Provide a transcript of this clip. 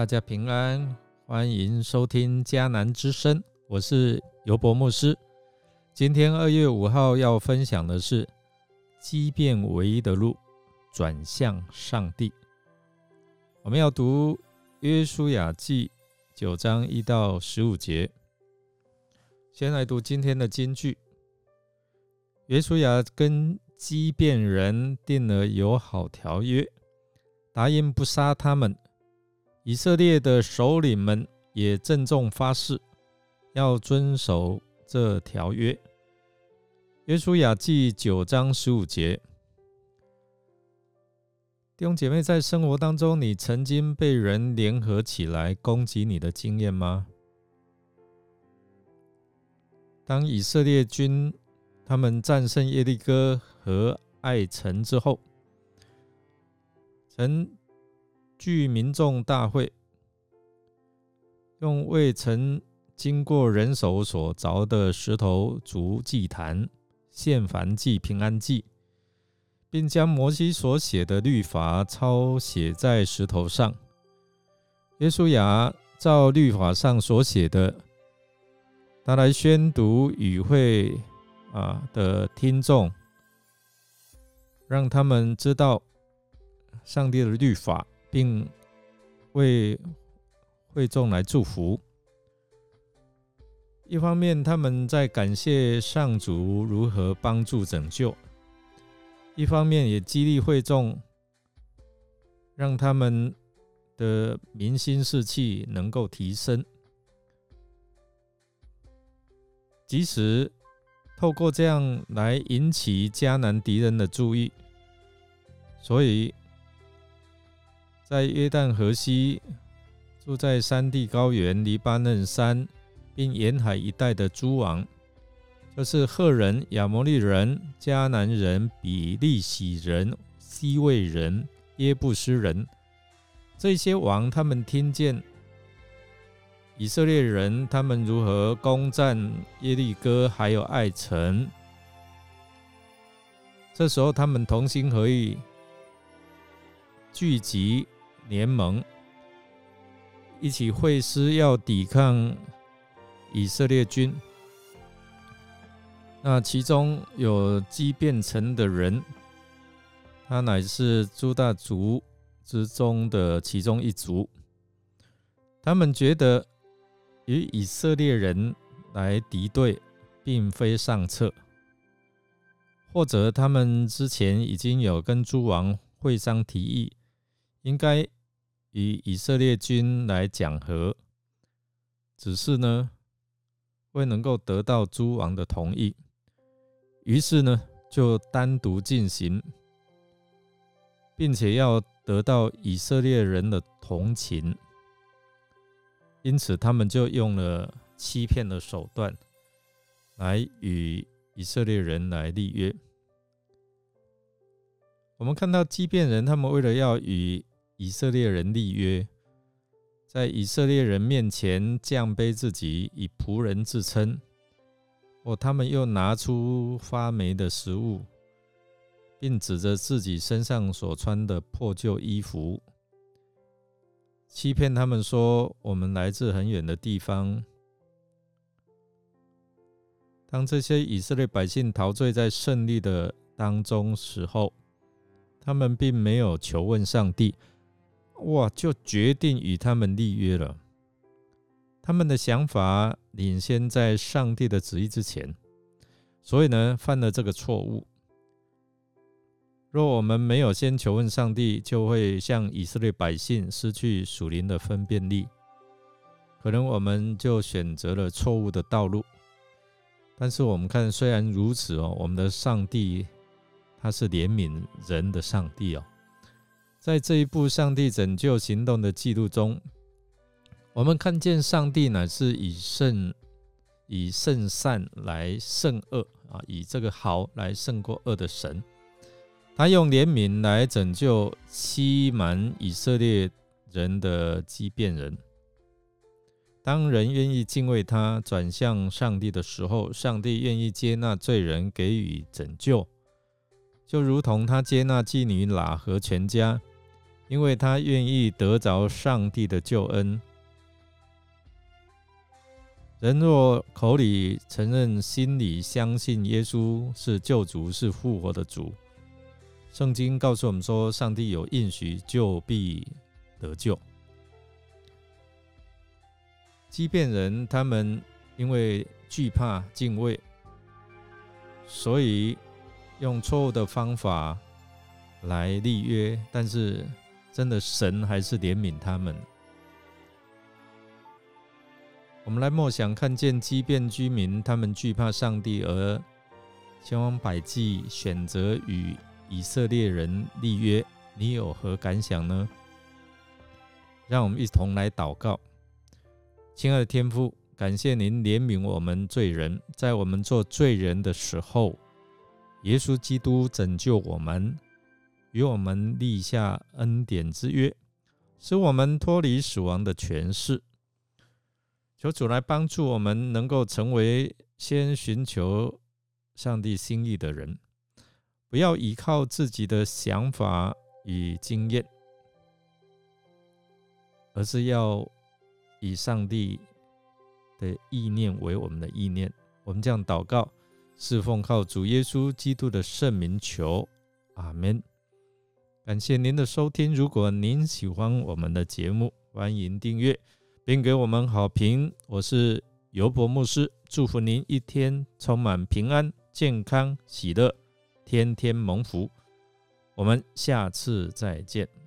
大家平安，欢迎收听迦南之声，我是尤伯牧师。今天二月五号要分享的是畸变唯一的路，转向上帝。我们要读约书亚记九章一到十五节。先来读今天的金句：约书亚跟畸变人定了友好条约，答应不杀他们。以色列的首领们也郑重发誓，要遵守这条约。约书亚记九章十五节，弟兄姐妹，在生活当中，你曾经被人联合起来攻击你的经验吗？当以色列军他们战胜耶利哥和爱城之后，曾。据民众大会，用未曾经过人手所凿的石头筑祭坛，献燔祭、平安祭，并将摩西所写的律法抄写在石头上。耶稣亚照律法上所写的，他来宣读与会啊的听众，让他们知道上帝的律法。并为会众来祝福。一方面，他们在感谢上主如何帮助拯救；一方面，也激励会众，让他们的民心士气能够提升。即使透过这样来引起迦南敌人的注意，所以。在约旦河西，住在山地高原、黎巴嫩山并沿海一带的诸王，就是赫人、亚摩利人、迦南人、比利洗人、西魏人、耶布斯人这些王，他们听见以色列人他们如何攻占耶利哥还有爱城，这时候他们同心合意，聚集。联盟一起会师，要抵抗以色列军。那其中有畸变城的人，他乃是诸大族之中的其中一族。他们觉得与以色列人来敌对，并非上策。或者他们之前已经有跟诸王会商提议，应该。与以色列军来讲和，只是呢未能够得到诸王的同意，于是呢就单独进行，并且要得到以色列人的同情，因此他们就用了欺骗的手段来与以色列人来立约。我们看到畸变人，他们为了要与以色列人立约，在以色列人面前降卑自己，以仆人自称。哦，他们又拿出发霉的食物，并指着自己身上所穿的破旧衣服，欺骗他们说：“我们来自很远的地方。”当这些以色列百姓陶醉在胜利的当中时候，他们并没有求问上帝。哇！就决定与他们立约了。他们的想法领先在上帝的旨意之前，所以呢，犯了这个错误。若我们没有先求问上帝，就会像以色列百姓失去属灵的分辨力，可能我们就选择了错误的道路。但是我们看，虽然如此哦，我们的上帝他是怜悯人的上帝哦。在这一部上帝拯救行动的记录中，我们看见上帝乃是以圣、以圣善来胜恶啊，以这个好来胜过恶的神。他用怜悯来拯救欺瞒以色列人的畸变人。当人愿意敬畏他，转向上帝的时候，上帝愿意接纳罪人，给予拯救，就如同他接纳妓女喇和全家。因为他愿意得着上帝的救恩。人若口里承认，心里相信耶稣是救主，是复活的主，圣经告诉我们说，上帝有应许，就必得救。即便人他们因为惧怕、敬畏，所以用错误的方法来立约，但是真的神还是怜悯他们。我们来默想，看见畸变居民，他们惧怕上帝而千方百计选择与以色列人立约，你有何感想呢？让我们一同来祷告，亲爱的天父，感谢您怜悯我们罪人，在我们做罪人的时候，耶稣基督拯救我们，与我们立下恩典之约，使我们脱离死亡的权势。求主来帮助我们，能够成为先寻求上帝心意的人，不要依靠自己的想法与经验，而是要以上帝的意念为我们的意念。我们这样祷告，侍奉靠主耶稣基督的圣名求，阿门。感谢您的收听，如果您喜欢我们的节目，欢迎订阅。并给我们好评。我是尤伯牧师，祝福您一天充满平安、健康、喜乐，天天蒙福。我们下次再见。